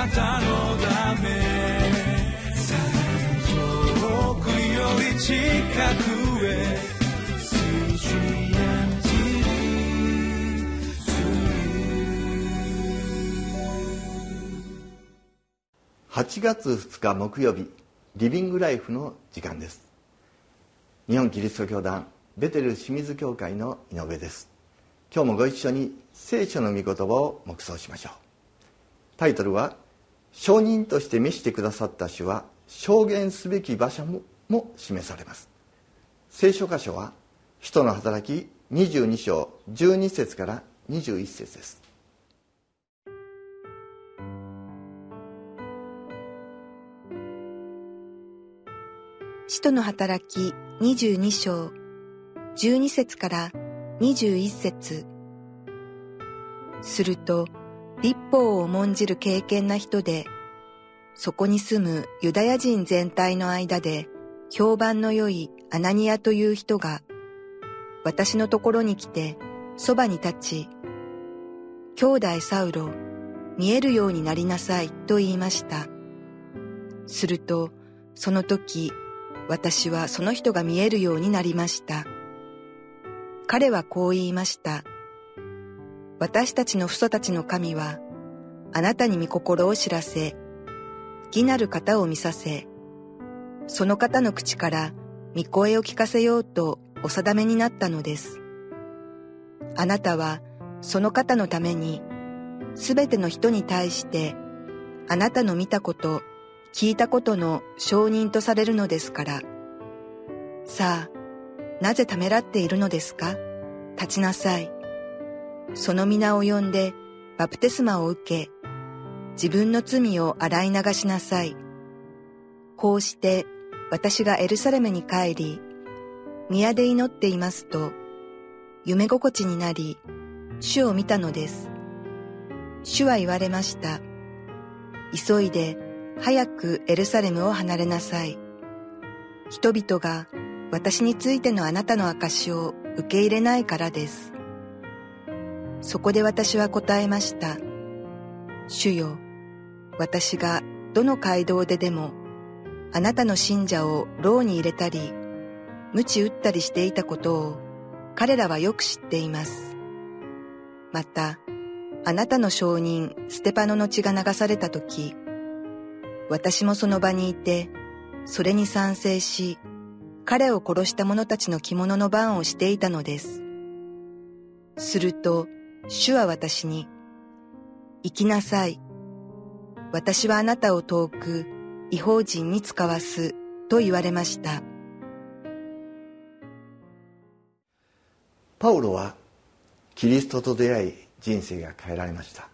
なたのため。遠くより近くへ。8月2日木曜日リビングライフの時間です。日本キリスト教団ベテル清水教会の井上です。今日もご一緒に聖書の御言葉を黙想しましょう。タイトルは「証人として召してくださった主は証言すべき場所もも示されます」聖書箇所は「使徒の働き22章12節から21節です。使徒の働き22章12節から21節。すると、立法を重んじる敬虔な人で、そこに住むユダヤ人全体の間で評判の良いアナニアという人が、私のところに来てそばに立ち、兄弟サウロ、見えるようになりなさいと言いました。すると、その時私はその人が見えるようになりました。彼はこう言いました。私たちの父祖たちの神は、あなたに御心を知らせ、義なる方を見させ、その方の口から御声を聞かせようとお定めになったのです。あなたはその方のために、すべての人に対して、あなたの見たこと、聞いたことの証人とされるのですから。さあ、なぜためらっているのですか？立ちなさい。その皆を呼んでバプテスマを受け、自分の罪を洗い流しなさい。こうして私がエルサレムに帰り、宮で祈っていますと、夢心地になり、主を見たのです。主は言われました。急いで早くエルサレムを離れなさい。人々が私についてのあなたの証を受け入れないからです。そこで私は答えました。主よ、私がどの街道ででもあなたの信者を牢に入れたり、鞭打ったりしていたことを彼らはよく知っています。また、あなたの証人ステパノの血が流された時、私もその場にいて、それに賛成し、彼を殺した者たちの着物の番をしていたのです。すると、主は私に、行きなさい。私はあなたを遠く違法人に使わすと言われました。パウロはキリストと出会い人生が変えられました。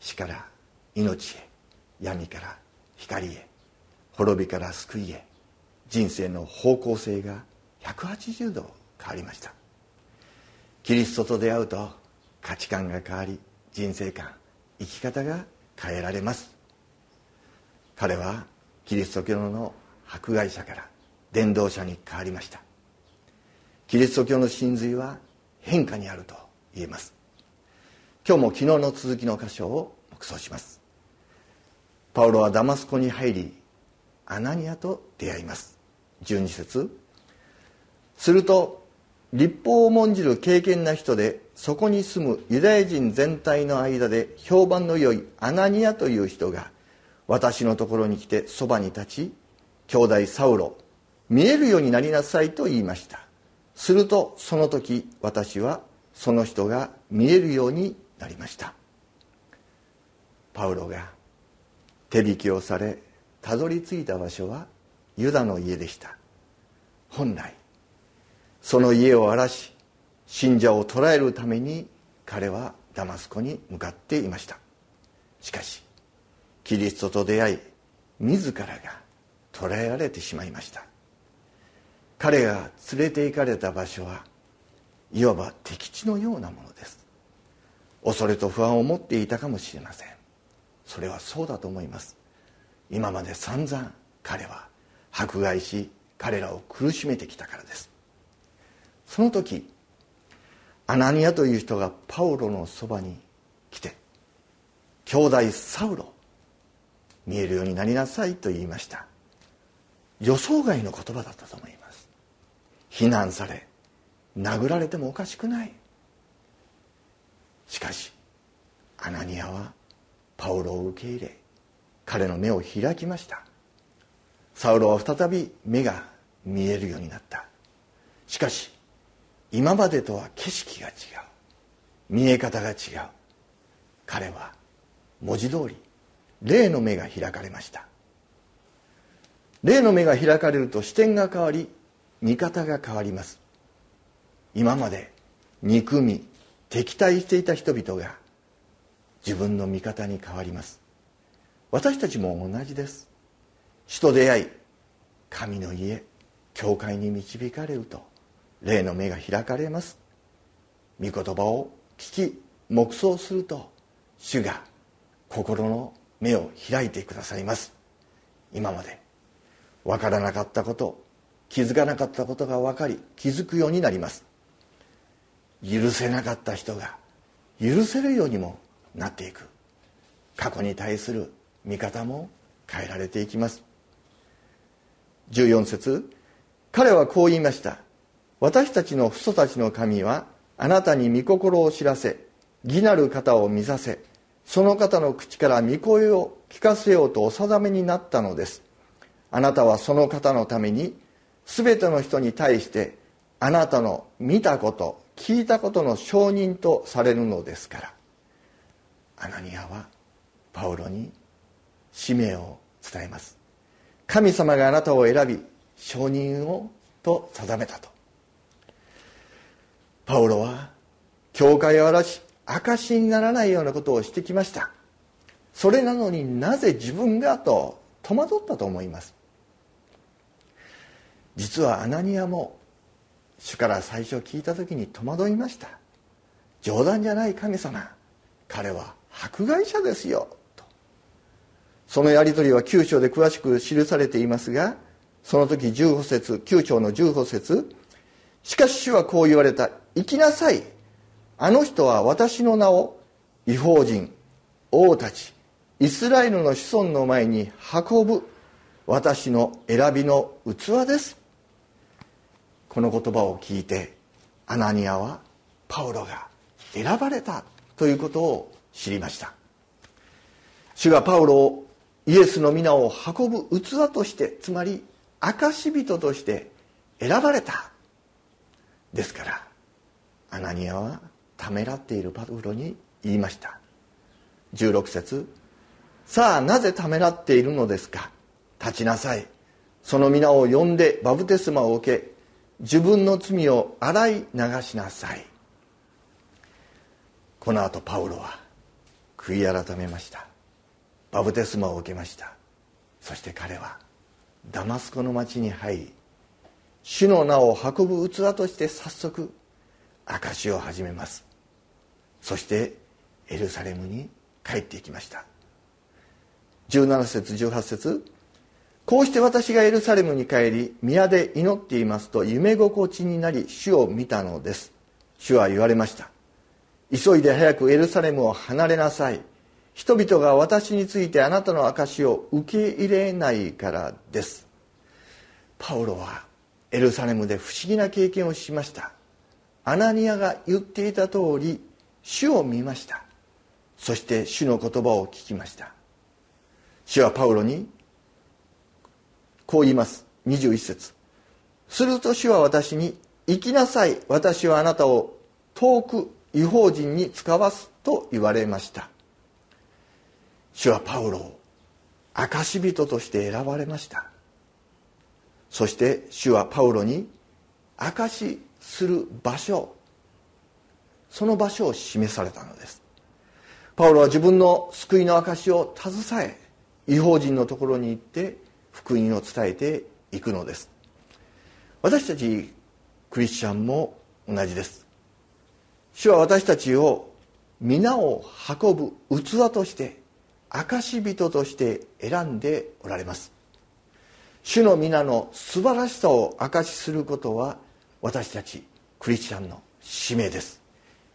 死から命へ、闇から光へ滅びから救いへ人生の方向性が180度変わりましたキリストと出会うと価値観が変わり人生観生き方が変えられます。彼はキリスト教の迫害者から伝道者に変わりました。キリスト教の真髄は変化にあると言えます。今日も昨日の続きの箇所を黙想します。パウロはダマスコに入りアナニアと出会います。12節。すると立法を重んじる敬虔な人でそこに住むユダヤ人全体の間で評判の良いアナニアという人が私のところに来てそばに立ち兄弟サウロ見えるようになりなさいと言いました。するとその時私はその人が見えるようになりました。パウロが手引きをされたどり着いた場所はユダの家でした。本来その家を荒らし信者を捕らえるために彼はダマスコに向かっていました。しかしキリストと出会い自らが捕らえられてしまいました。彼が連れて行かれた場所はいわば敵地のようなものです。恐れと不安を持っていたかもしれません。それはそうだと思います。今まで散々彼は迫害し彼らを苦しめてきたからです。その時アナニアという人がパウロのそばに来て兄弟サウロ見えるようになりなさいと言いました。予想外の言葉だったと思います。非難され殴られてもおかしくない。しかしアナニアはパウロを受け入れ彼の目を開きました。サウロは再び目が見えるようになった。しかし今までとは景色が違う。見え方が違う。彼は文字通り霊の目が開かれました。霊の目が開かれると視点が変わり見方が変わります。今まで憎み敵対していた人々が自分の味方に変わります。私たちも同じです。死と出会い神の家教会に導かれると。霊の目が開かれます。御言葉を聞き黙想すると主が心の目を開いてくださいます。今まで分からなかったこと気づかなかったことが分かり気づくようになります。許せなかった人が許せるようにもなっていく。過去に対する見方も変えられていきます。14節彼はこう言いました。私たちの父祖たちの神はあなたに御心を知らせ義なる方を見させその方の口から御声を聞かせようとお定めになったのです。あなたはその方のために全ての人に対してあなたの見たこと聞いたことの証人とされるのですから。アナニアはパウロに使命を伝えます。神様があなたを選び証人をと定めたと。パウロは教会を荒らし証しにならないようなことをしてきました。それなのになぜ自分がと戸惑ったと思います？実はアナニアも主から最初聞いた時に戸惑いました。冗談じゃない神様彼は迫害者ですよと。そのやり取りは9章で詳しく記されていますがその時15節9章の15節しかし主はこう言われた。行きなさい。あの人は私の名を違法人王たちイスラエルの子孫の前に運ぶ私の選びの器です。この言葉を聞いてアナニアはパウロが選ばれたということを知りました。主がパウロをイエスの皆を運ぶ器としてつまり証人として選ばれた。ですからアナニアはためらっているパウロに言いました。16節さあなぜためらっているのですか？立ちなさい。その皆を呼んでバブテスマを受け自分の罪を洗い流しなさい。この後パウロは悔い改めました。バブテスマを受けました。そして彼はダマスコの町に入り主の名を運ぶ器として早速証しを始めます。そしてエルサレムに帰っていきました。17節18節こうして私がエルサレムに帰り宮で祈っていますと夢心地になり主を見たのです。主は言われました。急いで早くエルサレムを離れなさい。人々が私についてあなたの証しを受け入れないからです。パウロはエルサレムで不思議な経験をしました。アナニアが言っていた通り主を見ました。そして主の言葉を聞きました。主はパウロにこう言います。21節。すると主は私に行きなさい。私はあなたを遠く違法人に使わすと言われました。主はパウロを証人として選ばれました。そして主はパウロに証しする場所。その場所を示されたのです。パウロは自分の救いの証を携え違法人のところに行って福音を伝えていくのです。私たちクリスチャンも同じです。主は私たちを皆を運ぶ器として証人として選んでおられます。主の皆の素晴らしさを証しすることは私たちクリスチャンの使命です。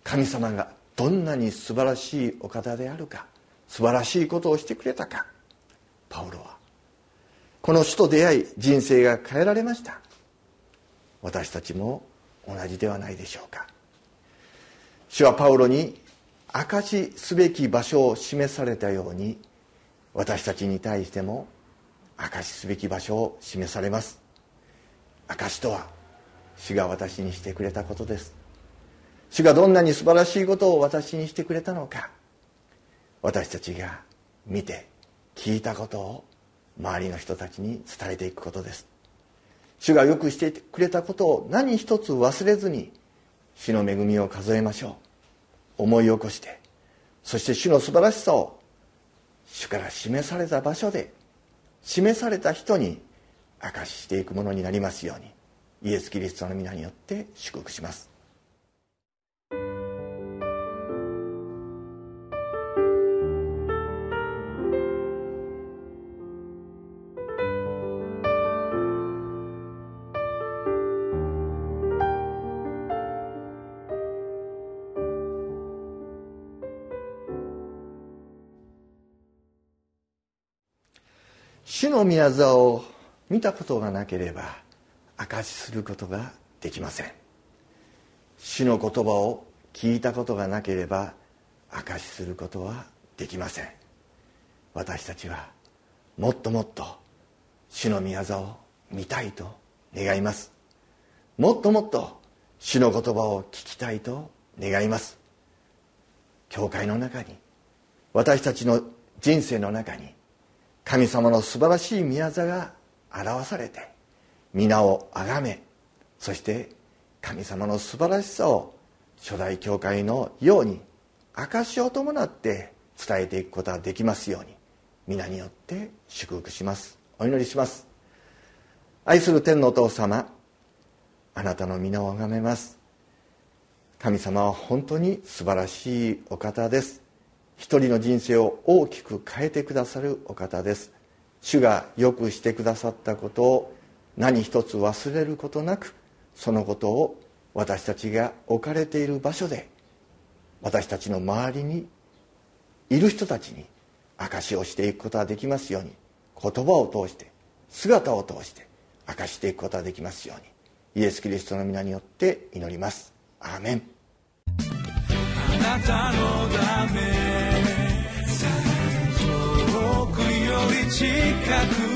神様がどんなに素晴らしいお方であるか素晴らしいことをしてくれたかパウロはこの主と出会い人生が変えられました。私たちも同じではないでしょうか。主はパウロに証しすべき場所を示されたように私たちに対しても証しすべき場所を示されます。証とは主が私にしてくれたことです。主がどんなに素晴らしいことを私にしてくれたのか。私たちが見て聞いたことを周りの人たちに伝えていくことです。主がよくしてくれたことを何一つ忘れずに主の恵みを数えましょう。思い起こしてそして主の素晴らしさを主から示された場所で示された人に明かししていくものになりますように。イエス・キリストの皆によって祝福します。主の宮沢を見たことがなければ証しすることができません。主の言葉を聞いたことがなければ証しすることはできません。私たちはもっともっと主の宮沢を見たいと願います。もっともっと主の言葉を聞きたいと願います。教会の中に私たちの人生の中に神様の素晴らしい宮座が表されて皆をあがめそして神様の素晴らしさを初代教会のように証を伴って伝えていくことができますように皆によって祝福しますお祈りします愛する天のお父様あなたの皆をあがめます神様は本当に素晴らしいお方です。一人の人生を大きく変えてくださるお方です。主がよくしてくださったことを何一つ忘れることなくそのことを私たちが置かれている場所で私たちの周りにいる人たちに証しをしていくことができますように言葉を通して姿を通して明かしていくことができますようにイエス・キリストの皆によって祈ります。アーメン。あなたのため 지치고